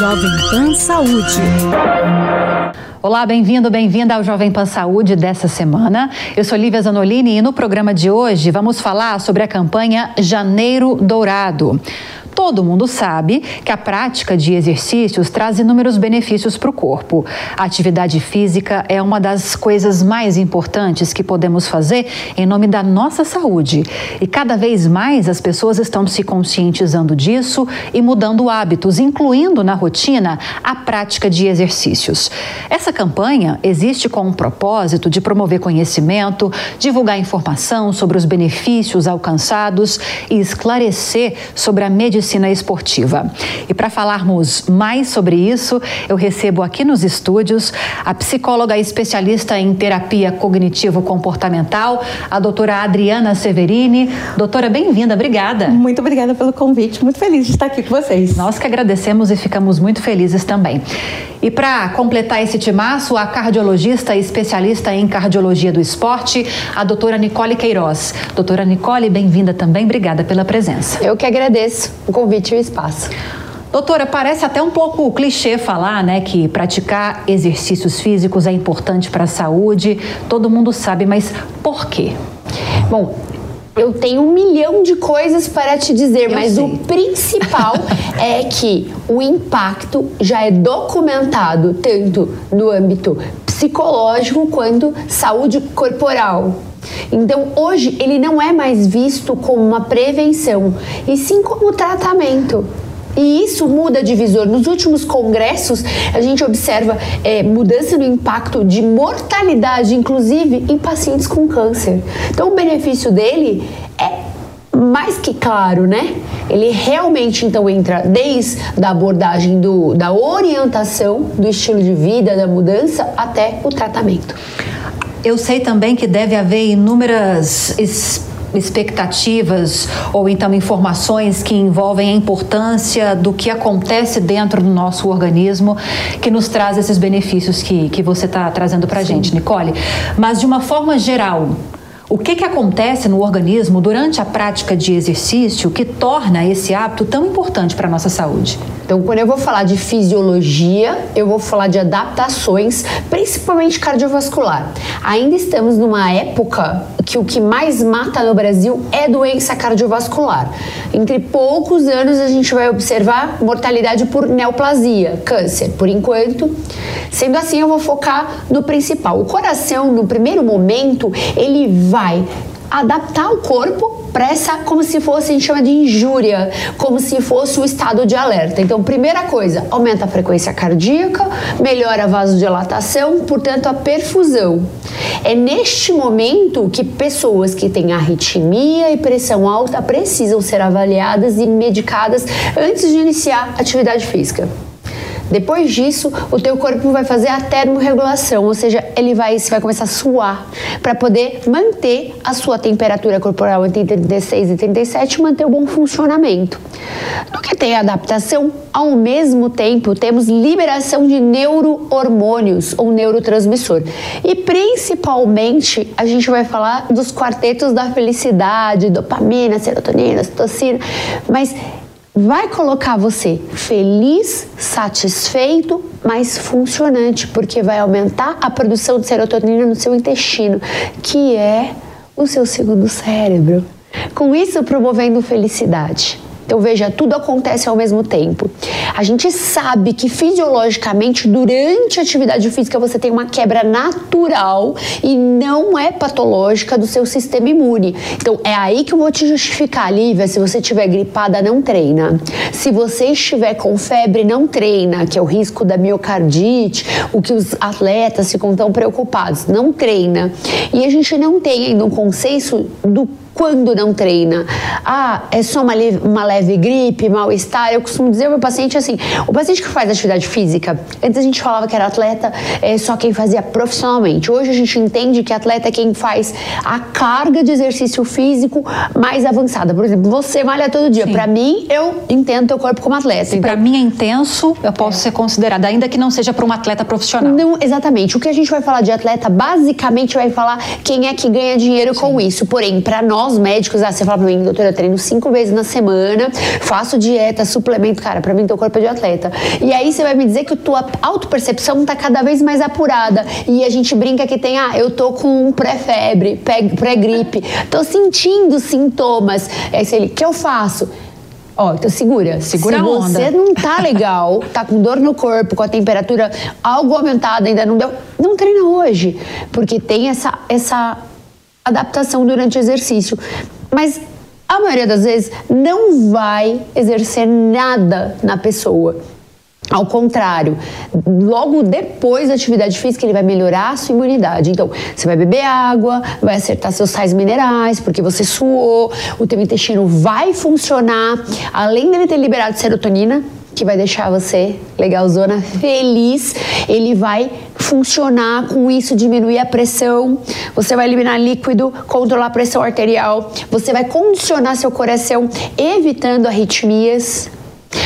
Jovem Pan Saúde. Olá, bem-vindo, bem-vinda ao Jovem Pan Saúde dessa semana. Eu sou Lívia Zanolini e no programa de hoje vamos falar sobre a campanha Janeiro Dourado. Todo mundo sabe que a prática de exercícios traz inúmeros benefícios para o corpo. A atividade física é uma das coisas mais importantes que podemos fazer em nome da nossa saúde. E cada vez mais as pessoas estão se conscientizando disso e mudando hábitos, incluindo na rotina a prática de exercícios. Essa campanha existe com o propósito de promover conhecimento, divulgar informação sobre os benefícios alcançados e esclarecer sobre a medicina medicina esportiva. E para falarmos mais sobre isso, eu recebo aqui nos estúdios a psicóloga especialista em terapia cognitivo-comportamental, a doutora Adriana Severini. Doutora, bem-vinda, obrigada. Muito obrigada pelo convite, muito feliz de estar aqui com vocês. Nós que agradecemos e ficamos muito felizes também. E para completar esse timaço, a cardiologista especialista em cardiologia do esporte, a doutora Nicole Queiroz. Doutora Nicole, bem-vinda também, obrigada pela presença. Eu que agradeço o convite e o espaço. Doutora, parece até um pouco clichê falar, né, que praticar exercícios físicos é importante para a saúde. Todo mundo sabe, mas por quê? Bom, eu tenho um milhão de coisas para te dizer, eu mas sei. o principal é que o impacto já é documentado tanto no âmbito psicológico quanto saúde corporal. Então, hoje ele não é mais visto como uma prevenção, e sim como tratamento. E isso muda divisor. Nos últimos congressos, a gente observa é, mudança no impacto de mortalidade, inclusive em pacientes com câncer. Então, o benefício dele é mais que claro, né? Ele realmente então entra desde a abordagem do, da orientação do estilo de vida, da mudança, até o tratamento. Eu sei também que deve haver inúmeras expectativas ou então informações que envolvem a importância do que acontece dentro do nosso organismo que nos traz esses benefícios que, que você está trazendo para a gente, Nicole. Mas de uma forma geral, o que, que acontece no organismo durante a prática de exercício que torna esse hábito tão importante para a nossa saúde? Então, quando eu vou falar de fisiologia, eu vou falar de adaptações, principalmente cardiovascular. Ainda estamos numa época que o que mais mata no Brasil é doença cardiovascular. Entre poucos anos a gente vai observar mortalidade por neoplasia, câncer, por enquanto. Sendo assim, eu vou focar no principal. O coração, no primeiro momento, ele vai adaptar o corpo para essa, como se fosse, a gente chama de injúria, como se fosse o estado de alerta. Então, primeira coisa, aumenta a frequência cardíaca, melhora a vasodilatação, portanto, a perfusão. É neste momento que pessoas que têm arritmia e pressão alta precisam ser avaliadas e medicadas antes de iniciar atividade física. Depois disso, o teu corpo vai fazer a termorregulação, ou seja, ele vai, você vai começar a suar para poder manter a sua temperatura corporal entre 36 e 37 e manter o bom funcionamento. No que tem adaptação, ao mesmo tempo temos liberação de neurohormônios ou neurotransmissor. E principalmente a gente vai falar dos quartetos da felicidade, dopamina, serotonina, citocina, mas vai colocar você feliz, satisfeito, mas funcionante, porque vai aumentar a produção de serotonina no seu intestino, que é o seu segundo cérebro. Com isso, promovendo felicidade. Então veja, tudo acontece ao mesmo tempo. A gente sabe que fisiologicamente, durante a atividade física, você tem uma quebra natural e não é patológica do seu sistema imune. Então é aí que eu vou te justificar, Lívia. Se você estiver gripada, não treina. Se você estiver com febre, não treina, que é o risco da miocardite, o que os atletas ficam tão preocupados. Não treina. E a gente não tem ainda um consenso do quando não treina. Ah, é só uma leve, uma leve gripe, mal-estar. Eu costumo dizer ao meu paciente assim: o paciente que faz atividade física, antes a gente falava que era atleta é só quem fazia profissionalmente. Hoje a gente entende que atleta é quem faz a carga de exercício físico mais avançada. Por exemplo, você malha todo dia. Para mim, eu entendo teu corpo como atleta. Se então, para mim é intenso, eu posso é. ser considerada, ainda que não seja para um atleta profissional. Não, exatamente. O que a gente vai falar de atleta, basicamente vai falar quem é que ganha dinheiro Sim. com isso. Porém, para nós nós médicos, ah, você fala pra mim, doutora, eu treino cinco vezes na semana, faço dieta, suplemento, cara, pra mim teu corpo é de atleta. E aí você vai me dizer que a tua autopercepção tá cada vez mais apurada. E a gente brinca que tem, ah, eu tô com pré-febre, pré-gripe, tô sentindo sintomas. Aí você, o que eu faço? Ó, então segura. Segura Se a onda. você não tá legal, tá com dor no corpo, com a temperatura algo aumentada, ainda não deu, não treina hoje. Porque tem essa, essa adaptação durante o exercício. Mas a maioria das vezes não vai exercer nada na pessoa. Ao contrário, logo depois da atividade física, ele vai melhorar a sua imunidade. Então, você vai beber água, vai acertar seus sais minerais, porque você suou, o teu intestino vai funcionar. Além dele ter liberado serotonina, que vai deixar você legalzona, feliz, ele vai funcionar com isso, diminuir a pressão, você vai eliminar líquido, controlar a pressão arterial, você vai condicionar seu coração, evitando arritmias,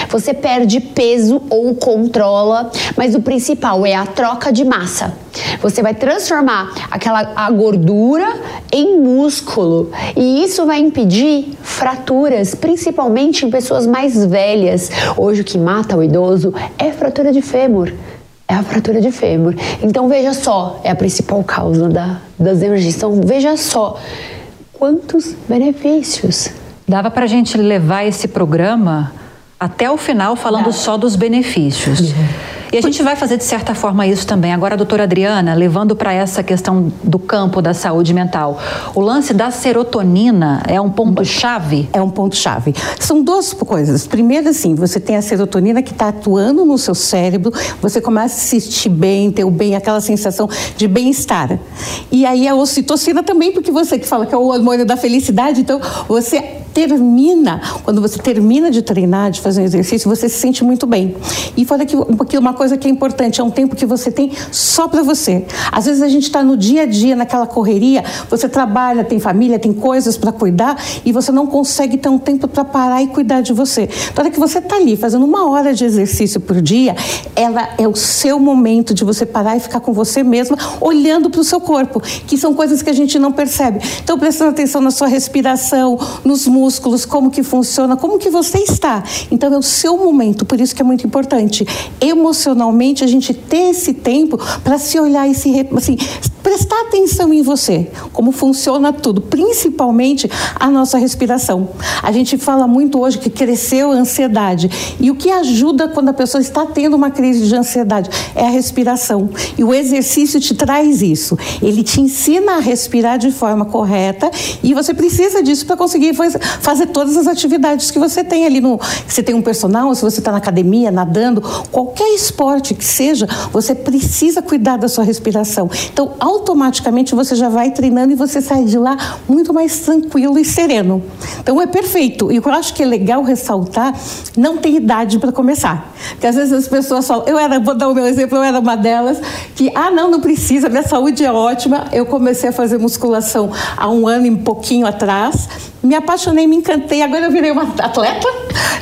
você perde peso ou controla, mas o principal é a troca de massa. Você vai transformar aquela a gordura em músculo e isso vai impedir fraturas, principalmente em pessoas mais velhas. Hoje o que mata o idoso é fratura de fêmur. É a fratura de fêmur. Então veja só, é a principal causa da, das emergências. Então veja só quantos benefícios. Dava para a gente levar esse programa até o final falando só dos benefícios. E a gente vai fazer de certa forma isso também. Agora, doutora Adriana, levando para essa questão do campo da saúde mental, o lance da serotonina é um ponto-chave? É um ponto-chave. São duas coisas. Primeiro, assim, você tem a serotonina que está atuando no seu cérebro, você começa a se sentir bem, ter o bem, aquela sensação de bem-estar. E aí a ocitocina também, porque você que fala que é o hormônio da felicidade, então você termina, quando você termina de treinar, de fazer um exercício, você se sente muito bem. E fora que um pouquinho uma coisa que é importante, é um tempo que você tem só para você. Às vezes a gente está no dia a dia, naquela correria, você trabalha, tem família, tem coisas para cuidar e você não consegue ter um tempo para parar e cuidar de você. Então, hora que você está ali fazendo uma hora de exercício por dia, ela é o seu momento de você parar e ficar com você mesma, olhando para o seu corpo, que são coisas que a gente não percebe. Então, prestando atenção na sua respiração, nos músculos, como que funciona, como que você está. Então é o seu momento, por isso que é muito importante. Emocionalmente a gente ter esse tempo para se olhar e se assim, prestar atenção em você, como funciona tudo, principalmente a nossa respiração. A gente fala muito hoje que cresceu a ansiedade e o que ajuda quando a pessoa está tendo uma crise de ansiedade é a respiração. E o exercício te traz isso. Ele te ensina a respirar de forma correta e você precisa disso para conseguir fazer todas as atividades que você tem ali no, você tem um personal, se você está na academia, nadando, qualquer esporte que seja, você precisa cuidar da sua respiração. Então, automaticamente você já vai treinando e você sai de lá muito mais tranquilo e sereno. Então é perfeito. E o que eu acho que é legal ressaltar, não tem idade para começar. Porque às vezes as pessoas falam, eu era, vou dar o meu exemplo, eu era uma delas, que, ah, não, não precisa, minha saúde é ótima. Eu comecei a fazer musculação há um ano e pouquinho atrás, me apaixonei, me encantei, agora eu virei uma atleta.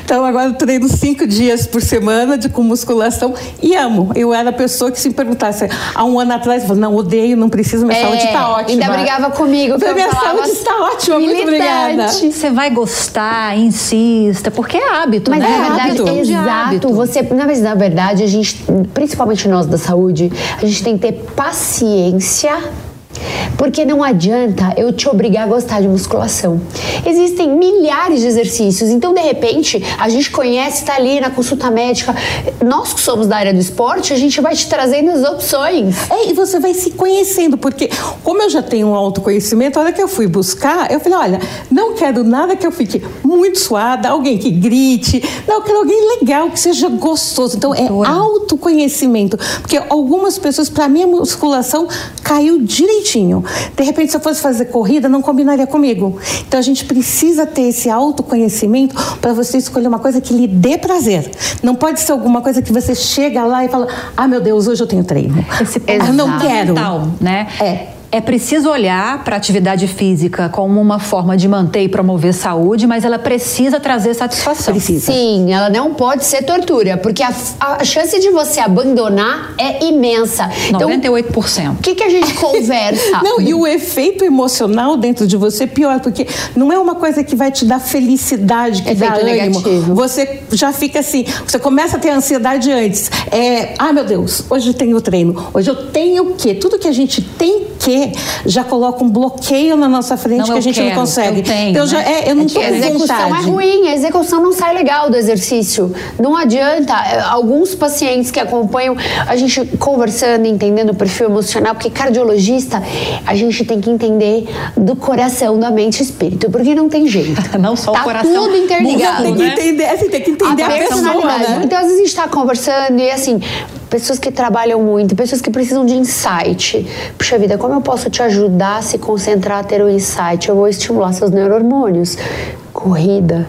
Então agora treino cinco dias por semana de, com musculação e amo. Eu era a pessoa que se perguntasse há um ano atrás, não, odeio, não preciso, minha É, saúde está ótima. Ainda brigava comigo. Então, minha saúde está ótima, muito militante. obrigada. Você vai gostar, insista, porque é hábito, Mas né? na verdade, hábito. de exato. hábito. Você, na verdade, na verdade, a gente, principalmente nós da saúde, a gente tem que ter paciência. Porque não adianta eu te obrigar a gostar de musculação. Existem milhares de exercícios, então de repente a gente conhece, está ali na consulta médica. Nós que somos da área do esporte, a gente vai te trazendo as opções. É, e você vai se conhecendo, porque como eu já tenho um autoconhecimento, a hora que eu fui buscar, eu falei, olha, não quero nada que eu fique muito suada, alguém que grite, não, eu quero alguém legal, que seja gostoso. Então é autoconhecimento, porque algumas pessoas, para mim, a musculação caiu De repente, se eu fosse fazer corrida, não combinaria comigo. Então a gente precisa ter esse autoconhecimento para você escolher uma coisa que lhe dê prazer. Não pode ser alguma coisa que você chega lá e fala, ah, meu Deus, hoje eu tenho treino. Esse eu não quero. né? É. é preciso olhar para a atividade física como uma forma de manter e promover saúde, mas ela precisa trazer satisfação. Precisa. Sim, ela não pode ser tortura, porque a, a chance de você abandonar é imensa. Então, 98%. o que, que a gente conversa? Não, e o efeito emocional dentro de você é pior, porque não é uma coisa que vai te dar felicidade, que Efeito dá ânimo. negativo. Você já fica assim, você começa a ter ansiedade antes. É, ah, meu Deus, hoje eu tenho treino, hoje eu tenho o quê? Tudo que a gente tem que já coloca um bloqueio na nossa frente Não, que a gente quero, não consegue. eu tenho, eu, já, né? é, eu não tô a execução vontade. é ruim, a execução não sai legal do exercício. Não adianta. É, Alguns pacientes que acompanham a gente conversando, entendendo o perfil emocional, porque cardiologista a gente tem que entender do coração, da mente e espírito, porque não tem jeito. Não só o tá coração tudo interligado. Tem que né? entender, assim, tem que entender a, pessoa, personalidade. né? Então, às vezes a gente está conversando e assim, pessoas que trabalham muito, pessoas que precisam de insight. Puxa vida, como eu posso te ajudar a se concentrar, a ter o insight? Eu vou estimular seus neurohormônios. Corrida.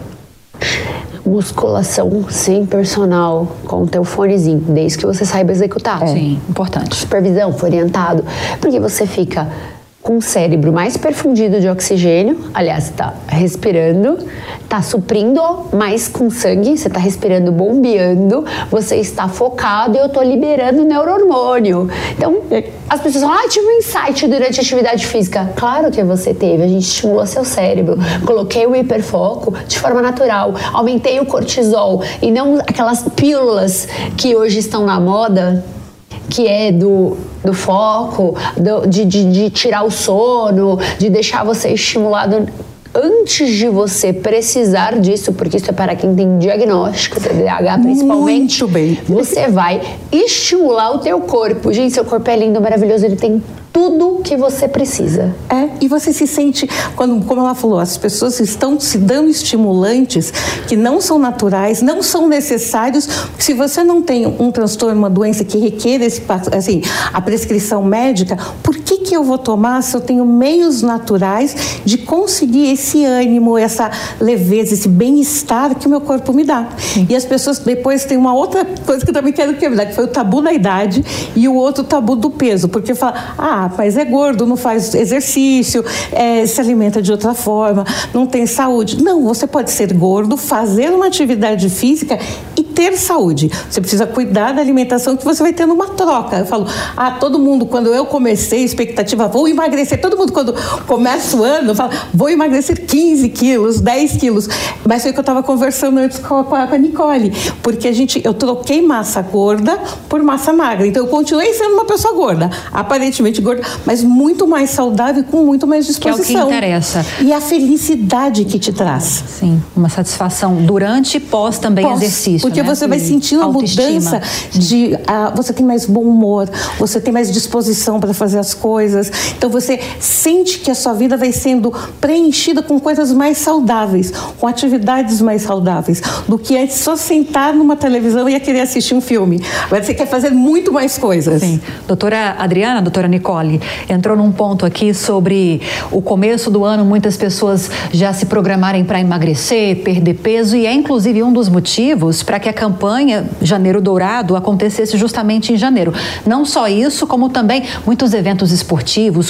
Musculação sem personal, com o teu fonezinho, desde que você saiba executar Sim, importante. supervisão, foi orientado, porque você fica com o cérebro mais perfundido de oxigênio, aliás, está respirando, está suprindo mais com sangue, você está respirando bombeando, você está focado e eu estou liberando neurohormônio. Então, as pessoas falam, ah, tive um insight durante a atividade física. Claro que você teve, a gente estimulou seu cérebro, coloquei o hiperfoco de forma natural, aumentei o cortisol e não aquelas pílulas que hoje estão na moda, que é do, do foco, do- de, de, de tirar o sono, de deixar você estimulado antes de você precisar disso, porque isso é para quem tem diagnóstico, TDAH principalmente. Muito bem. Você vai estimular o teu corpo. Gente, seu corpo é lindo, maravilhoso, ele tem tudo que você precisa. É, e você se sente, quando, como ela falou, as pessoas estão se dando estimulantes que não são naturais, não são necessários. Se você não tem um transtorno, uma doença que requer esse, assim, a prescrição médica, por que, que eu vou tomar se eu tenho meios naturais de conseguir esse ânimo, essa leveza, esse bem-estar que o meu corpo me dá? E as pessoas depois têm uma outra coisa que eu também quero quebrar, que foi o tabu da idade e o outro tabu do peso, porque fala, ah, mas é gordo, não faz exercício, é, se alimenta de outra forma, não tem saúde. Não, você pode ser gordo, fazer uma atividade física e ter saúde. Você precisa cuidar da alimentação que você vai ter numa troca. Eu falo, ah, todo mundo, quando eu comecei, expectativa, vou emagrecer. Todo mundo, quando começa o ano, fala, vou emagrecer 15 quilos, 10 quilos. Mas foi o que eu estava conversando antes com a, com a Nicole. Porque a gente, eu troquei massa gorda por massa magra. Então eu continuei sendo uma pessoa gorda, aparentemente gorda, mas muito mais saudável e com muito mais Que é o que disposição. interessa. E a felicidade que te traz. Sim, uma satisfação durante e pós também Pós, exercício. Porque né? você vai sentindo a mudança de. ah, você tem mais bom humor, você tem mais disposição para fazer as coisas. Então você sente que a sua vida vai sendo preenchida com coisas mais saudáveis, com atividades mais saudáveis, do que antes só sentar numa televisão e querer assistir um filme. Agora você quer fazer muito mais coisas. Sim. Doutora Adriana, doutora Nicole, entrou num ponto aqui sobre o começo do ano, muitas pessoas já se programarem para emagrecer, perder peso, e é inclusive um dos motivos para que a campanha Janeiro Dourado acontecesse justamente em janeiro. Não só isso, como também muitos eventos esportivos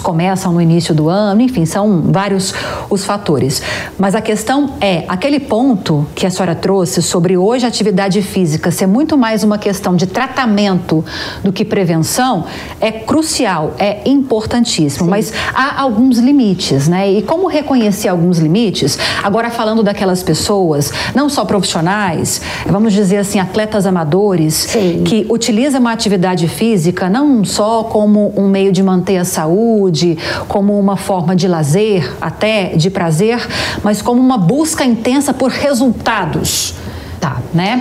começam no início do ano, enfim, são vários os fatores. Mas a questão é, aquele ponto que a senhora trouxe sobre hoje a atividade física ser muito mais uma questão de tratamento do que prevenção, é crucial, é importantíssimo, mas há alguns limites, né? E como reconhecer alguns limites? Agora falando daquelas pessoas, não só profissionais, vamos dizer assim, atletas amadores, Sim. que utilizam uma atividade física não só como um meio de manter a saúde, como uma forma de lazer, até de prazer, mas como uma busca intensa por resultados. Tá, né?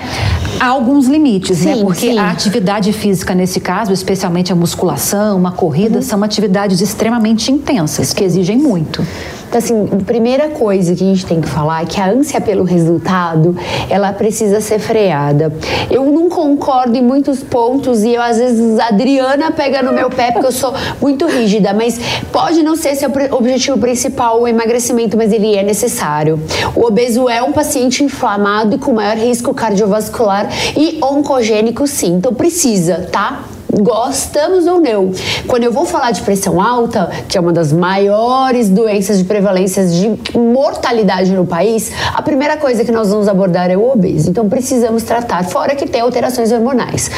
Há alguns limites, né? Sim, Porque sim. a atividade física, nesse caso, especialmente a musculação, uma corrida, são atividades extremamente intensas, que exigem muito. Então, assim, primeira coisa que a gente tem que falar é que a ânsia pelo resultado, ela precisa ser freada. Eu não concordo em muitos pontos e eu, às vezes, a Adriana pega no meu pé porque eu sou muito rígida, mas pode não ser seu objetivo principal o emagrecimento, mas ele é necessário. O obeso é um paciente inflamado e com maior risco cardiovascular e oncogênico, sim. Então, precisa, tá? Gostamos ou não. Quando eu vou falar de pressão alta, que é uma das maiores doenças de prevalência de mortalidade no país, a primeira coisa que nós vamos abordar é o obeso. Então precisamos tratar, fora que tem alterações hormonais.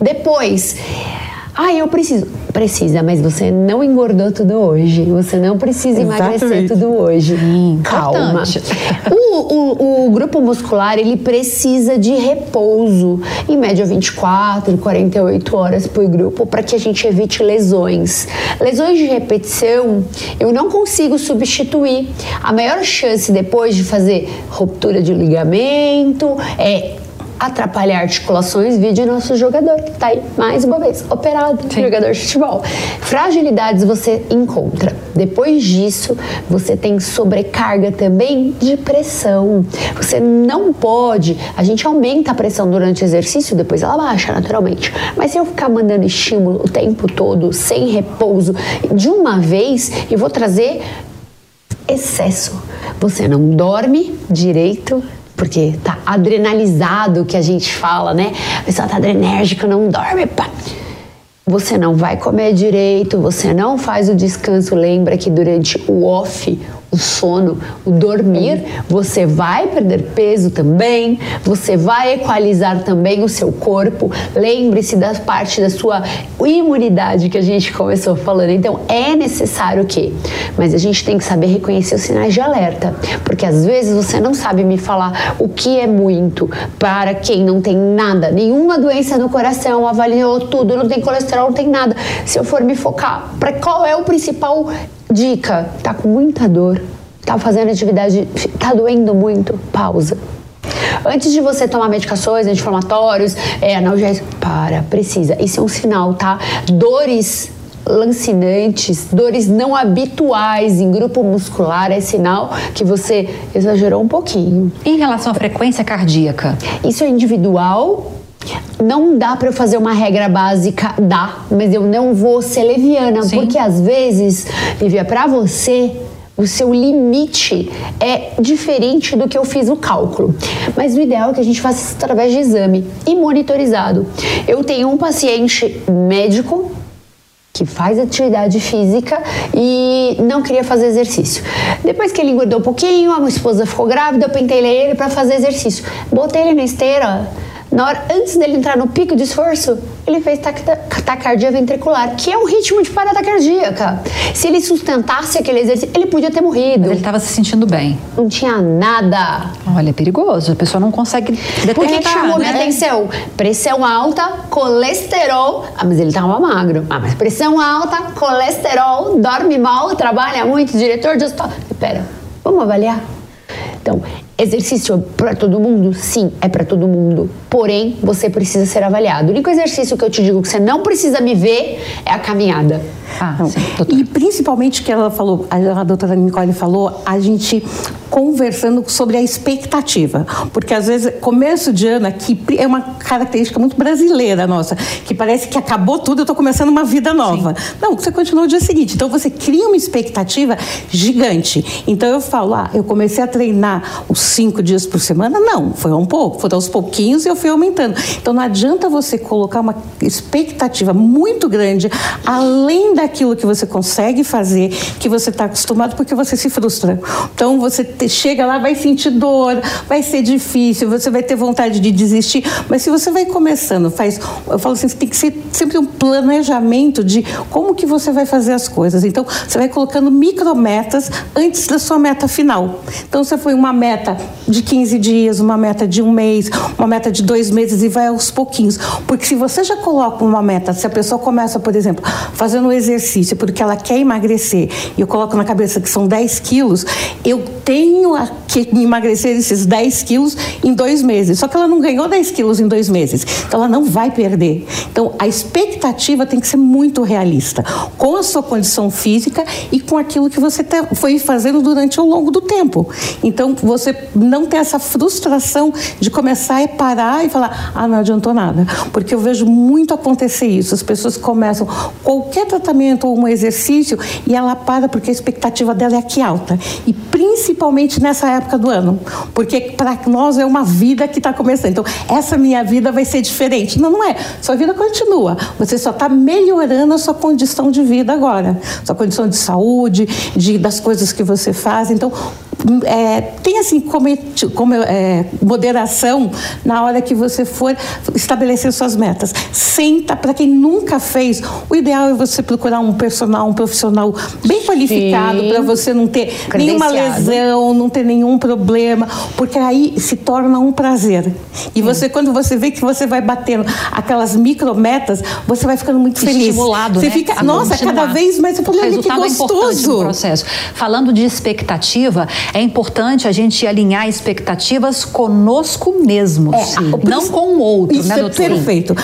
Depois, ah, eu preciso. Precisa, mas você não engordou tudo hoje. Você não precisa Exatamente. emagrecer tudo hoje. Hum, Calma. O, o, o, grupo muscular, ele precisa de repouso. Em média, 24, 48 horas por grupo, para que a gente evite lesões. Lesões de repetição, eu não consigo substituir. A maior chance depois de fazer ruptura de ligamento é atrapalhar articulações, vídeo nosso jogador que está aí mais uma vez operado, Sim. jogador de futebol. Fragilidades você encontra. Depois disso, você tem sobrecarga também de pressão. Você não pode, a gente aumenta a pressão durante o exercício, depois ela baixa naturalmente. Mas se eu ficar mandando estímulo o tempo todo, sem repouso, de uma vez, eu vou trazer excesso. Você não dorme direito, porque tá adrenalizado que a gente fala, né? A pessoa tá adrenérgica, não dorme, pá. Você não vai comer direito, você não faz o descanso. Lembra que durante o off, o sono, o dormir, você vai perder peso também, você vai equalizar também o seu corpo. Lembre-se da parte da sua imunidade que a gente começou falando. Então é necessário que, mas a gente tem que saber reconhecer os sinais de alerta, porque às vezes você não sabe me falar o que é muito para quem não tem nada, nenhuma doença no coração, avaliou tudo, não tem colesterol, não tem nada. Se eu for me focar, para qual é o principal Dica: tá com muita dor, tá fazendo atividade, tá doendo muito, pausa. Antes de você tomar medicações, anti-inflamatórios, é, analgésicos, para, precisa. Isso é um sinal, tá? Dores lancinantes, dores não habituais em grupo muscular é sinal que você exagerou um pouquinho. Em relação à frequência cardíaca? Isso é individual não dá para eu fazer uma regra básica, dá, mas eu não vou ser leviana, Sim. porque às vezes, Lívia, para você o seu limite é diferente do que eu fiz o cálculo. Mas o ideal é que a gente faça isso através de exame e monitorizado. Eu tenho um paciente médico que faz atividade física e não queria fazer exercício. Depois que ele engordou um pouquinho, a minha esposa ficou grávida, eu pentelei ele para fazer exercício. Botei ele na esteira, na hora, antes dele entrar no pico de esforço, ele fez taquicardia ventricular, que é um ritmo de parada cardíaca. Se ele sustentasse aquele exercício, ele podia ter morrido. Mas ele estava se sentindo bem. Não tinha nada. Olha, é perigoso. A pessoa não consegue detectar, Por que, que chamou né? minha atenção? Pressão alta, colesterol. Ah, mas ele estava magro. Ah, mas pressão alta, colesterol, dorme mal, trabalha muito, diretor de hospital. Pera, vamos avaliar? Então, exercício para todo mundo? Sim, é para todo mundo. Porém, você precisa ser avaliado. O único exercício que eu te digo que você não precisa me ver é a caminhada. Ah, sim, e principalmente que ela falou, a doutora Nicole falou, a gente conversando sobre a expectativa, porque às vezes começo de ano aqui é uma característica muito brasileira nossa, que parece que acabou tudo, eu estou começando uma vida nova. Sim. Não, você continua o dia seguinte, então você cria uma expectativa gigante. Então eu falo, ah, eu comecei a treinar os cinco dias por semana, não, foi um pouco, foi aos pouquinhos e eu fui aumentando. Então não adianta você colocar uma expectativa muito grande além daquilo que você consegue fazer, que você está acostumado, porque você se frustra. Então você chega lá, vai sentir dor, vai ser difícil, você vai ter vontade de desistir. Mas se você vai começando, faz, eu falo assim, tem que ser sempre um planejamento de como que você vai fazer as coisas. Então, você vai colocando micrometas antes da sua meta final. Então, você foi uma meta de 15 dias, uma meta de um mês, uma meta de dois meses e vai aos pouquinhos. Porque se você já coloca uma meta, se a pessoa começa, por exemplo, fazendo um exercício porque ela quer emagrecer e eu coloco na cabeça que são 10 quilos, eu tenho que emagrecer esses 10 quilos em dois meses. Só que ela não ganhou 10 quilos em dois meses. Então ela não vai perder. Então a expectativa tem que ser muito realista com a sua condição física e com aquilo que você foi fazendo durante o longo do tempo. Então você não ter essa frustração de começar a parar e falar: ah, não adiantou nada. Porque eu vejo muito acontecer isso. As pessoas começam qualquer tratamento tratamento ou um exercício e ela para porque a expectativa dela é aqui alta. E principalmente nessa época do ano, porque para nós é uma vida que está começando. Então, essa minha vida vai ser diferente. Não, não é. Sua vida continua. Você só está melhorando a sua condição de vida agora. Sua condição de saúde, de, das coisas que você faz. Então, é, tem assim como, como é, moderação na hora que você for estabelecer suas metas. Senta, para quem nunca fez, o ideal é você procurar um personal, um profissional bem qualificado para você não ter nenhuma lesão, não ter nenhum problema, porque aí se torna um prazer. E Sim. você, quando você vê que você vai batendo aquelas micrometas, você vai ficando muito feliz. Estimulado, você né? fica, nossa, cada vez mais fala, olha que gostoso. É processo. Falando de expectativa, é importante a gente alinhar expectativas conosco mesmos, é, não com o outro, Isso né, é perfeito.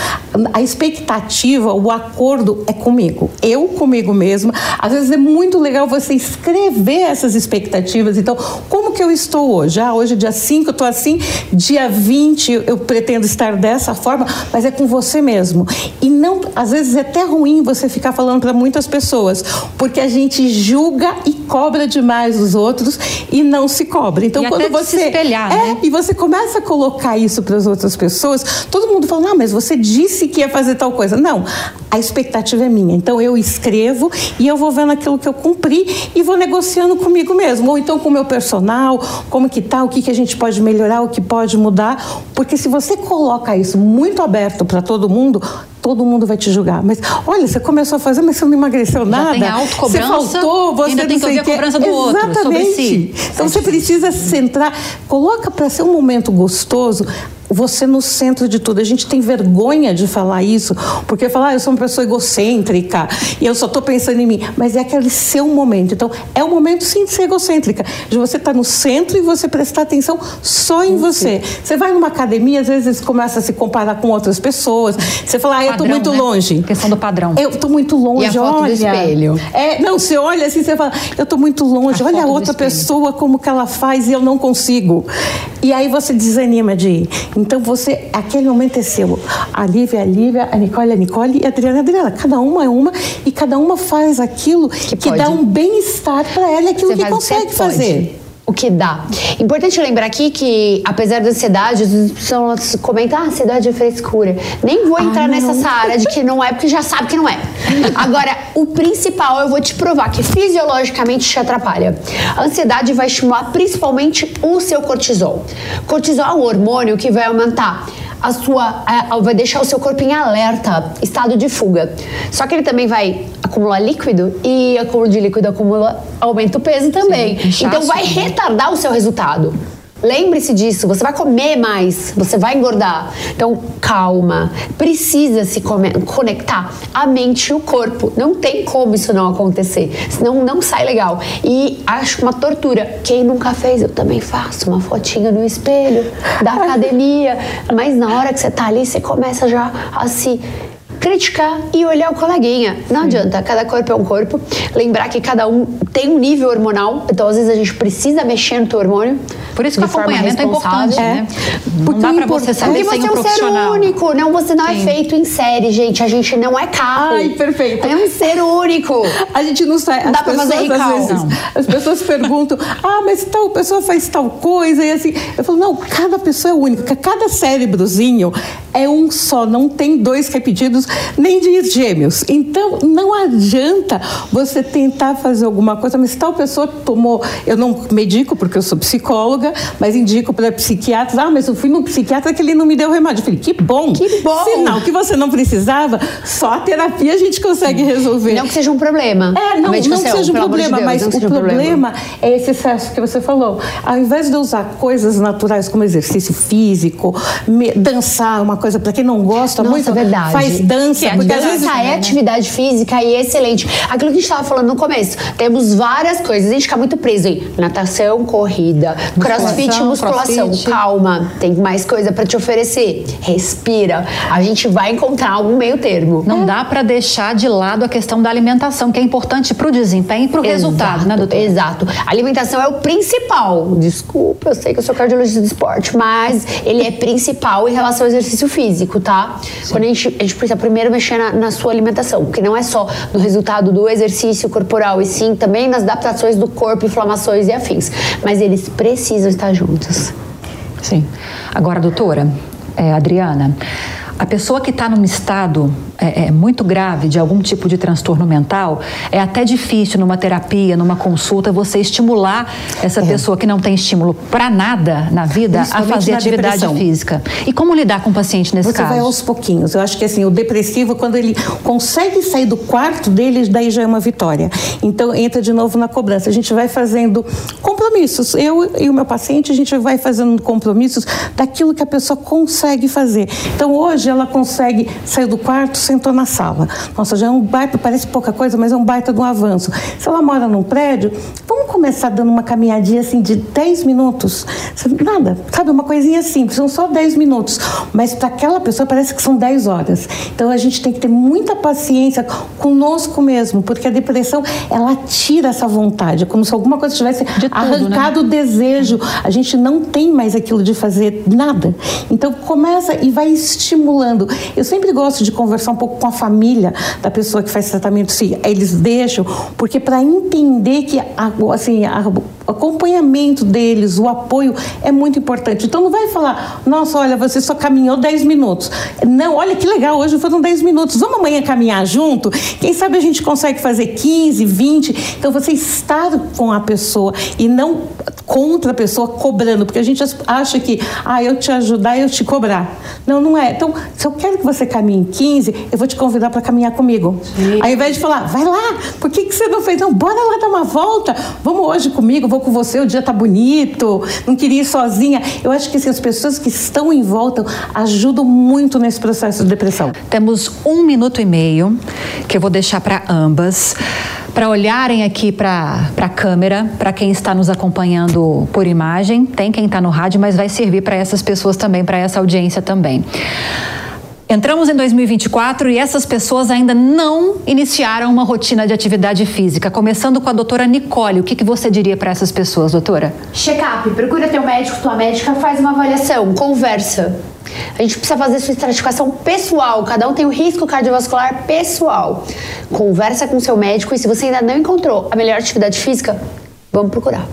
A expectativa, o acordo é comigo. Eu comigo mesma. Às vezes é muito legal você escrever essas expectativas. Então, como que eu estou hoje? Ah, hoje é dia 5, eu estou assim. Dia 20, eu pretendo estar dessa forma, mas é com você mesmo. E não, às vezes é até ruim você ficar falando para muitas pessoas, porque a gente julga e cobra demais os outros e não se cobra. Então, e quando você se espelhar, é, né? e você começa a colocar isso para as outras pessoas, todo mundo fala: "Ah, mas você disse que ia fazer tal coisa". Não, a expectativa é minha. Então eu escrevo e eu vou vendo aquilo que eu cumpri e vou negociando comigo mesmo, ou então com o meu personal, como que tá, o que que a gente pode melhorar, o que pode mudar, porque se você coloca isso muito aberto para todo mundo, todo mundo vai te julgar. Mas olha, você começou a fazer, mas você não emagreceu nada. Já tem autocobrança. Você faltou, você ainda não tem que sei ouvir a cobrança do Exatamente. outro sobre si. Então você precisa centrar, coloca para ser um momento gostoso você no centro de tudo. A gente tem vergonha de falar isso, porque falar, ah, eu sou uma pessoa egocêntrica e eu só estou pensando em mim. Mas é aquele seu momento. Então, é o momento sim de ser egocêntrica, de você estar tá no centro e você prestar atenção só em você. Você vai numa academia, às vezes começa a se comparar com outras pessoas. Você fala, ah, eu estou muito né? longe. A questão do padrão. Eu estou muito longe, e a foto olha. Do espelho. É, não, você olha assim, você fala, eu estou muito longe, A olha a outra pessoa, como que ela faz e eu não consigo. E aí você desanima de ir. Então você aquele momento é seu. A Lívia, a Lívia, a Nicole, a Nicole e a Adriana, a Adriana. Cada uma é uma e cada uma faz aquilo que, pode. dá um bem-estar para ela, aquilo Você que que consegue fazer. O que dá. Importante lembrar aqui que, apesar da ansiedade, as pessoas comentam, ah, ansiedade é frescura. Nem vou entrar nessa área de que não é, porque já sabe que não é. Agora, o principal, eu vou te provar que fisiologicamente te atrapalha. A ansiedade vai estimular principalmente o seu cortisol. Cortisol é um hormônio que vai aumentar a sua a- vai deixar o seu corpo em alerta, estado de fuga. Só que ele também vai acumular líquido e acúmulo de líquido acumula aumenta o peso também. Sim, então vai retardar o seu resultado. Lembre-se disso, você vai comer mais, você vai engordar. Então, calma. Precisa se conectar a mente e o corpo. Não tem como isso não acontecer. Senão não sai legal. E acho uma tortura. Quem nunca fez, eu também faço uma fotinha no espelho da academia. Mas na hora que você tá ali, você começa já a se criticar e olhar o coleguinha. Não adianta, cada corpo é um corpo. Lembrar que cada um tem um nível hormonal, então às vezes a gente precisa mexer no teu hormônio. Por isso que o acompanhamento é importante, né? Não Porque dá é pra você saber Porque sem você um é um ser único, não, você não é Sim. feito em série, gente. A gente não é carro. Ai, perfeito. É um ser único. A gente não sai. Não dá pra fazer às recall. vezes, Não. As pessoas perguntam: ah, mas tal pessoa faz tal coisa e assim. Eu falo: não, cada pessoa é única. Cada cérebrozinho é um só. Não tem dois repetidos nem de gêmeos. Então, não adianta você tentar fazer alguma coisa, mas tal pessoa tomou. Eu não medico porque eu sou psicóloga, mas indico para psiquiatras. Ah, mas eu fui no psiquiatra que ele não me deu remédio. Eu falei: que bom. Que bom. Sinal que você não precisava, só a terapia a gente consegue resolver. Não que seja um problema. É, não, não medicação, seja um amor de problema, Deus, mas o um problema é esse excesso que você falou. Ao invés de usar coisas naturais como exercício físico, me- dançar, uma coisa para quem não gosta Nossa, muito, verdade. faz dança, Que é porque às dança, vezes Dança é atividade física e excelente. Aquilo que a gente estava falando no começo. Temos várias coisas. A gente fica muito preso em natação, corrida, crossfit, musculação. crossfit. Calma, tem mais coisa para te oferecer. Respira. A gente vai encontrar algum meio termo. Não dá para deixar de lado a questão da alimentação, que é importante para o desempenho e para o resultado, né, doutor? Exato. A alimentação é o principal. Desculpa, eu sei que eu sou cardiologista do esporte, mas ele é principal em relação ao exercício físico, tá? Sim. Quando a gente, a gente precisa primeiro mexer na, na, sua alimentação, que não é só no resultado do exercício corporal, e sim também nas adaptações do corpo, inflamações e afins. Mas eles precisam estar juntos. Sim. Agora, doutora, é, Adriana, a pessoa que está num estado é, é, muito grave de algum tipo de transtorno mental, é até difícil numa terapia, numa consulta, você estimular essa é. pessoa que não tem estímulo para nada na vida a fazer atividade depressão. física. E como lidar com o paciente nesse você caso? Você vai aos pouquinhos. Eu acho que assim, o depressivo, quando ele consegue sair do quarto dele, daí já é uma vitória. Então entra de novo na cobrança. A gente vai fazendo compromissos. Eu e o meu paciente, a gente vai fazendo compromissos daquilo que a pessoa consegue fazer. Então hoje ela consegue sair do quarto sentou na sala. Nossa, já é um baita, parece pouca coisa, mas é um baita de um avanço. Se ela mora num prédio, vamos começar dando uma caminhadinha assim de 10 minutos. Nada, sabe? Uma coisinha simples, são só 10 minutos. Mas para aquela pessoa parece que são 10 horas. Então a gente tem que ter muita paciência conosco mesmo, porque a depressão, ela tira essa vontade, como se alguma coisa tivesse tudo, né? arrancado né? o desejo. A gente não tem mais aquilo de fazer nada. Então começa e vai estimulando. Eu sempre gosto de conversar um pouco com a família da pessoa que faz tratamento, se eles deixam, porque para entender que assim, o acompanhamento deles, o apoio é muito importante. Então não vai falar, nossa, olha, você só caminhou 10 minutos. Não, olha que legal, hoje foram 10 minutos. Vamos amanhã caminhar junto? Quem sabe a gente consegue fazer 15, 20. Então você estar com a pessoa e não contra a pessoa cobrando, porque a gente acha que, ah, eu te ajudar, eu te cobrar. Não, não é. Então, se eu quero que você caminhe 15, eu vou te convidar para caminhar comigo. Sim. Ao invés de falar, vai lá, por que, que você não fez? Não, bora lá dar uma volta, vamos hoje comigo, vou com você, o dia tá bonito, não queria ir sozinha. Eu acho que assim, as pessoas que estão em volta ajudam muito nesse processo de depressão. Temos um minuto e meio que eu vou deixar para ambas para olharem aqui para a câmera, para quem está nos acompanhando por imagem, tem quem está no rádio, mas vai servir para essas pessoas também, para essa audiência também. Entramos em 2024 e essas pessoas ainda não iniciaram uma rotina de atividade física. Começando com a doutora Nicole, o que, que você diria para essas pessoas, doutora? Check-up, procura teu médico, tua médica, faz uma avaliação, conversa. A gente precisa fazer sua estratificação pessoal, cada um tem um risco cardiovascular pessoal. Conversa com seu médico e se você ainda não encontrou a melhor atividade física, vamos procurar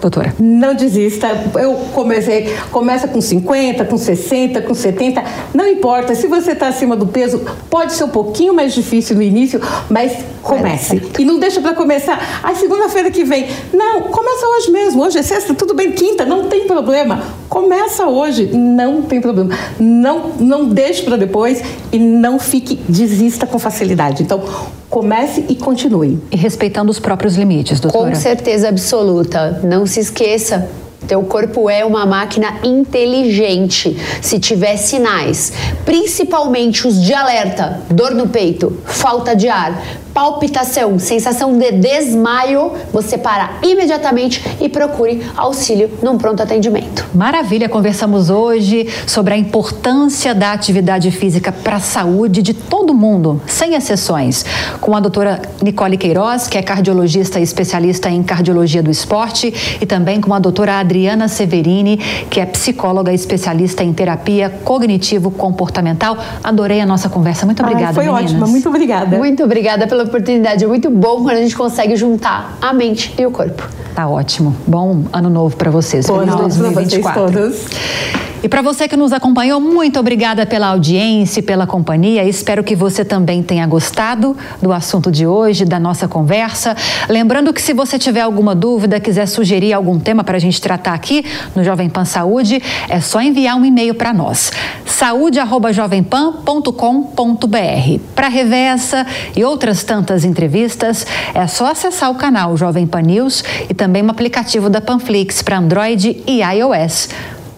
doutora? Não desista. Eu comecei, começa com 50, com 60, com 70, não importa. Se você está acima do peso, pode ser um pouquinho mais difícil no início, mas comece. E não deixa para começar, a segunda-feira que vem. Não, começa hoje mesmo. Hoje é sexta, tudo bem, quinta, não tem problema. Começa hoje, não tem problema. Não, não deixe para depois e não fique, desista com facilidade. Então, comece e continue. E respeitando os próprios limites, doutora. Com certeza absoluta. Não se esqueça, teu corpo é uma máquina inteligente. Se tiver sinais, principalmente os de alerta, dor no peito, falta de ar, palpitação, sensação de desmaio, você para imediatamente e procure auxílio num pronto atendimento. Maravilha, conversamos hoje sobre a importância da atividade física para a saúde de todo mundo, sem exceções, com a doutora Nicole Queiroz, que é cardiologista e especialista em cardiologia do esporte, e também com a doutora Adriana Severini, que é psicóloga especialista em terapia cognitivo-comportamental. Adorei a nossa conversa. Muito obrigada, Ai, foi meninas. ótima, muito obrigada. Muito obrigada pela oportunidade. É muito bom quando a gente consegue juntar a mente e o corpo. Tá ótimo. Bom ano novo para vocês. Bom Feliz 2024. Vocês todos. E para você que nos acompanhou, muito obrigada pela audiência e pela companhia. Espero que você também tenha gostado do assunto de hoje, da nossa conversa. Lembrando que se você tiver alguma dúvida, quiser sugerir algum tema para a gente tratar aqui no Jovem Pan Saúde, é só enviar um e-mail para nós. saúde@jovempan.com.br. Para rever essa e outras tantas entrevistas, é só acessar o canal Jovem Pan News e também o aplicativo da Panflix para Android e iOS.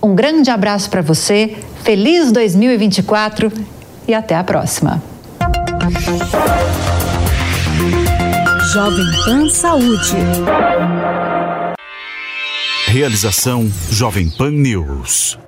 Um grande abraço para você, feliz 2024 e até a próxima. Jovem Pan Saúde. Realização Jovem Pan News.